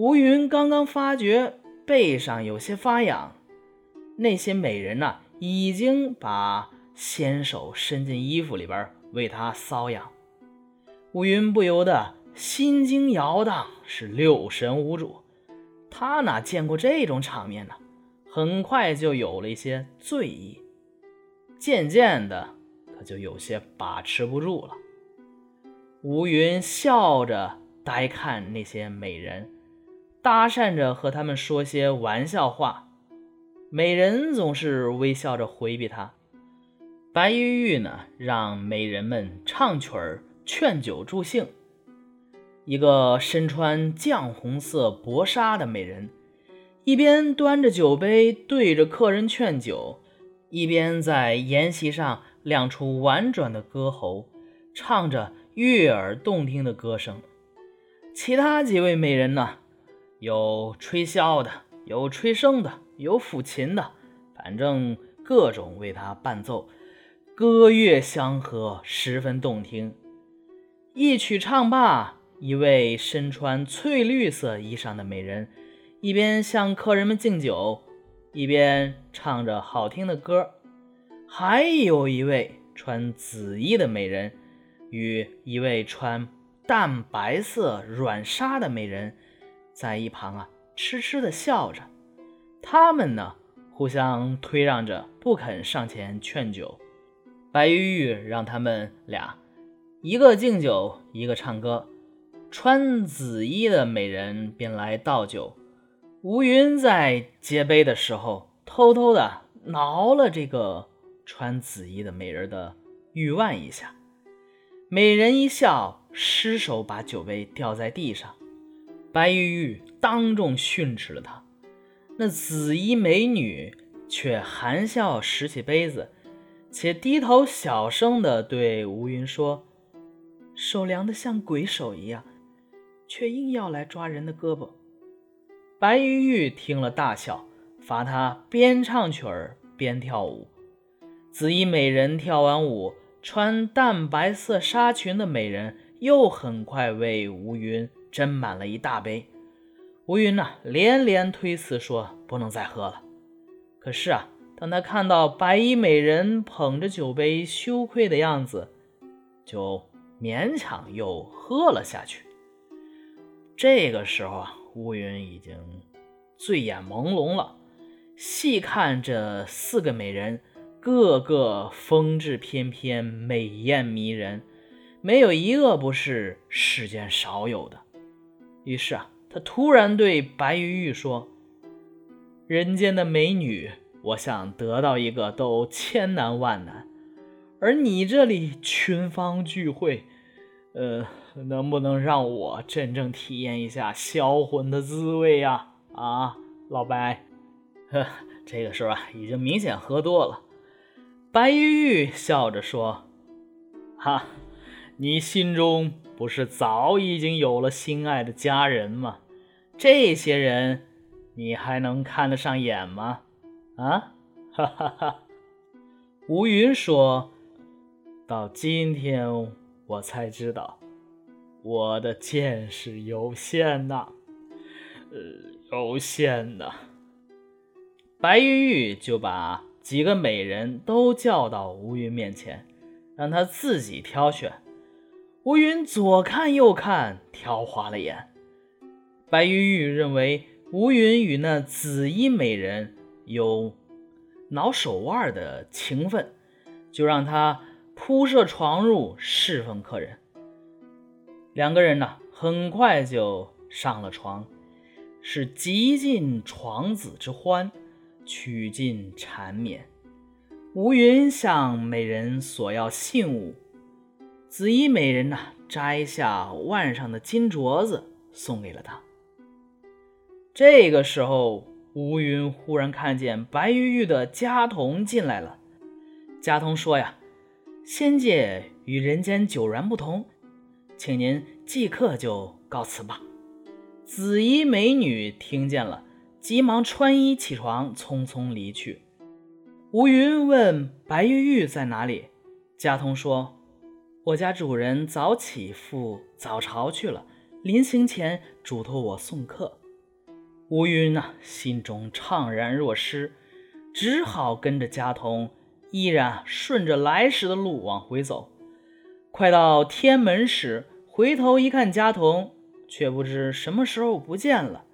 吴云刚刚发觉背上有些发痒，那些美人呢，已经把纤手伸进衣服里边为他搔痒。吴云不由得心惊摇荡，是六神无主。他哪见过这种场面呢？很快就有了一些醉意，渐渐的，他就有些把持不住了。吴云笑着呆看那些美人，搭讪着和他们说些玩笑话，美人总是微笑着回避他。白玉玉呢，让美人们唱曲儿劝酒助兴。一个身穿绛红色薄纱的美人，一边端着酒杯对着客人劝酒，一边在筵席上亮出婉转的歌喉，唱着悦耳动听的歌声。其他几位美人呢，有吹箫的，有吹笙的，有抚琴的，反正各种为他伴奏，歌乐相和，十分动听。一曲唱罢。一位身穿翠绿色衣裳的美人，一边向客人们敬酒，一边唱着好听的歌。还有一位穿紫衣的美人，与一位穿淡白色软纱的美人，在一旁啊，痴痴的笑着。他们呢，互相推让着，不肯上前劝酒。白玉玉让他们俩，一个敬酒，一个唱歌。穿紫衣的美人便来倒酒，吴云在接杯的时候，偷偷的挠了这个穿紫衣的美人的玉腕一下。美人一笑，失手把酒杯掉在地上。白玉玉当众训斥了他。那紫衣美女却含笑拾起杯子，且低头小声的对吴云说：“手凉的像鬼手一样。”却硬要来抓人的胳膊，白玉玉听了大笑，罚他边唱曲儿边跳舞。紫衣美人跳完舞，穿淡白色纱裙的美人又很快为吴云斟满了一大杯。吴云呐，连连推辞说不能再喝了。可是啊，当他看到白衣美人捧着酒杯羞愧的样子，就勉强又喝了下去。这个时候啊，乌云已经醉眼朦胧了。细看这四个美人，个个风致翩翩，美艳迷人，没有一个不是世间少有的。于是啊，他突然对白玉玉说：“人间的美女，我想得到一个都千难万难，而你这里群芳聚会，呃。”能不能让我真正体验一下销魂的滋味呀？啊，老白，呵，这个时候啊，已经明显喝多了。白玉玉笑着说：“哈，你心中不是早已经有了心爱的佳人吗？这些人，你还能看得上眼吗？啊，哈哈哈。”吴云说：“到今天我才知道。”我的见识有限呐，呃，有限呐。白玉玉就把几个美人都叫到吴云面前，让他自己挑选。吴云左看右看，挑花了眼。白玉玉认为吴云与那紫衣美人有挠手腕的情分，就让他铺设床褥侍奉客人。两个人呢，很快就上了床，是极尽床子之欢，取尽缠绵。吴云向美人索要信物，紫衣美人呢，摘下腕上的金镯子送给了他。这个时候，吴云忽然看见白玉玉的家童进来了。家童说：“呀，仙界与人间迥然不同。”请您即刻就告辞吧。紫衣美女听见了，急忙穿衣起床，匆匆离去。吴云问白玉玉在哪里，家童说：“我家主人早起赴早朝去了，临行前嘱托我送客。”吴云呐，心中怅然若失，只好跟着家童，依然顺着来时的路往回走。快到天门时，回头一看，家童却不知什么时候不见了。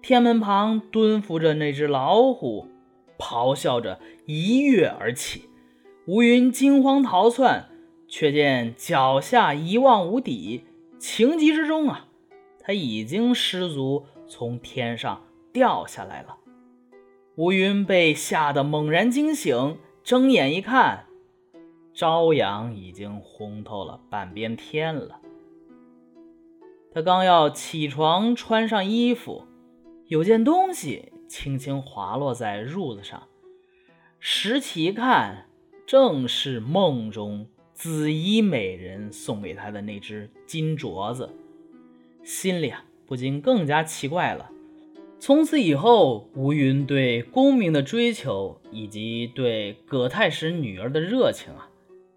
天门旁蹲伏着那只老虎，咆哮着一跃而起。吴云惊慌逃窜，却见脚下一望无底，情急之中啊，他已经失足。从天上掉下来了，吴云被吓得猛然惊醒，睁眼一看，朝阳已经红透了半边天了。他刚要起床穿上衣服，有件东西轻轻滑落在褥子上，拾起一看，正是梦中紫衣美人送给他的那只金镯子，心里啊。不禁更加奇怪了。从此以后，吴云对功名的追求以及对葛太史女儿的热情啊，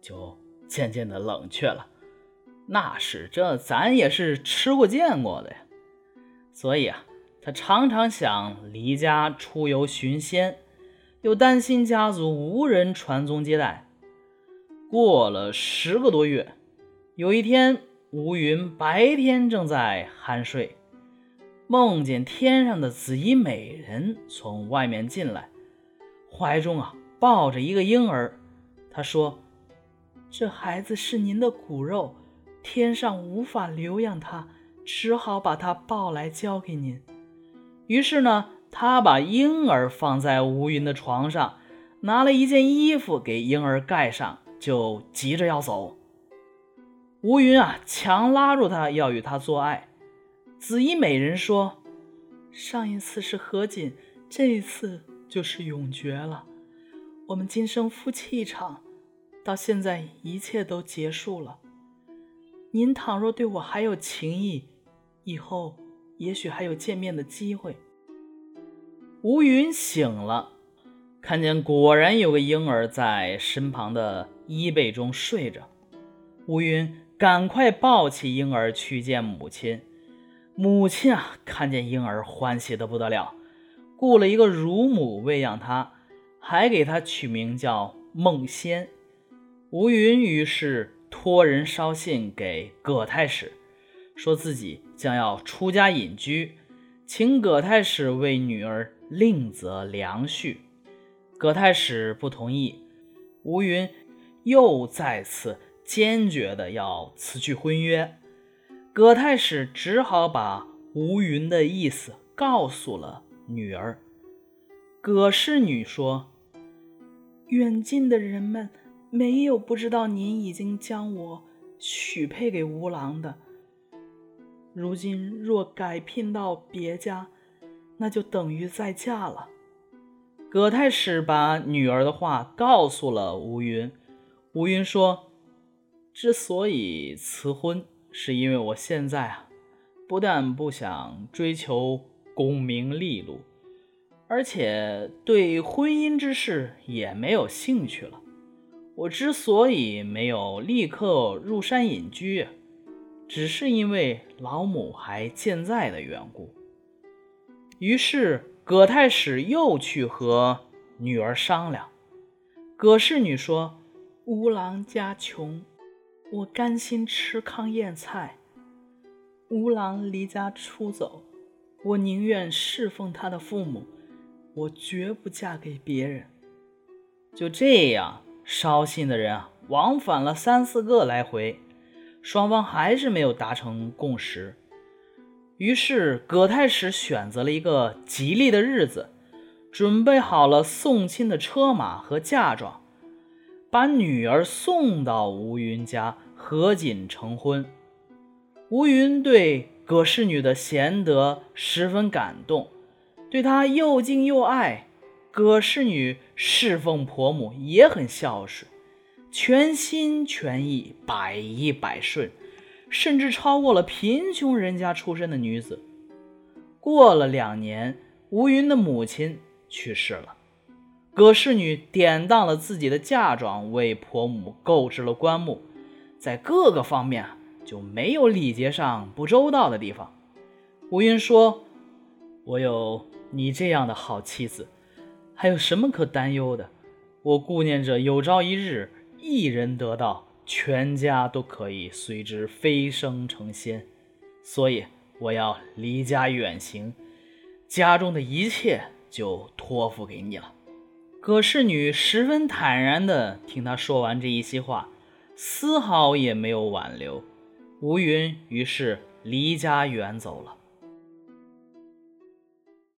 就渐渐的冷却了。那是这咱也是吃过见过的呀。所以啊，他常常想离家出游寻仙，又担心家族无人传宗接代。过了十个多月，有一天，吴云白天正在酣睡。梦见天上的紫衣美人从外面进来，怀中啊抱着一个婴儿。他说：“这孩子是您的骨肉，天上无法留养他，只好把他抱来交给您。”于是呢，他把婴儿放在吴云的床上，拿了一件衣服给婴儿盖上，就急着要走。吴云啊，强拉住他要与他做爱。紫衣美人说：“上一次是何锦，这一次就是永诀了。我们今生夫妻一场，到现在一切都结束了。您倘若对我还有情意，以后也许还有见面的机会。”吴云醒了，看见果然有个婴儿在身旁的衣被中睡着。吴云赶快抱起婴儿去见母亲。母亲啊，看见婴儿欢喜的不得了，雇了一个乳母喂养他，还给他取名叫孟仙。吴云于是托人捎信给葛太史，说自己将要出家隐居，请葛太史为女儿另择良婿。葛太史不同意，吴云又再次坚决的要辞去婚约。葛太史只好把吴云的意思告诉了女儿。葛氏女说：“远近的人们没有不知道您已经将我许配给吴郎的。如今若改聘到别家，那就等于再嫁了。”葛太史把女儿的话告诉了吴云。吴云说：“之所以辞婚。”是因为我现在啊，不但不想追求功名利禄，而且对婚姻之事也没有兴趣了。我之所以没有立刻入山隐居，只是因为老母还健在的缘故。于是葛太史又去和女儿商量。葛侍女说：“吴郎家穷。”我甘心吃糠咽菜，吴郎离家出走，我宁愿侍奉他的父母，我绝不嫁给别人。就这样，捎信的人啊，往返了三四个来回，双方还是没有达成共识。于是，葛太史选择了一个吉利的日子，准备好了送亲的车马和嫁妆。把女儿送到吴云家，合锦成婚。吴云对葛氏女的贤德十分感动，对她又敬又爱。葛氏女侍奉婆母也很孝顺，全心全意，百依百顺，甚至超过了贫穷人家出身的女子。过了两年，吴云的母亲去世了。葛氏女典当了自己的嫁妆，为婆母购置了棺木，在各个方面就没有礼节上不周到的地方。吴云说：“我有你这样的好妻子，还有什么可担忧的？我顾念着有朝一日一人得道，全家都可以随之飞升成仙，所以我要离家远行，家中的一切就托付给你了。葛氏女十分坦然地听他说完这一席话，丝毫也没有挽留。吴云于是离家远走了。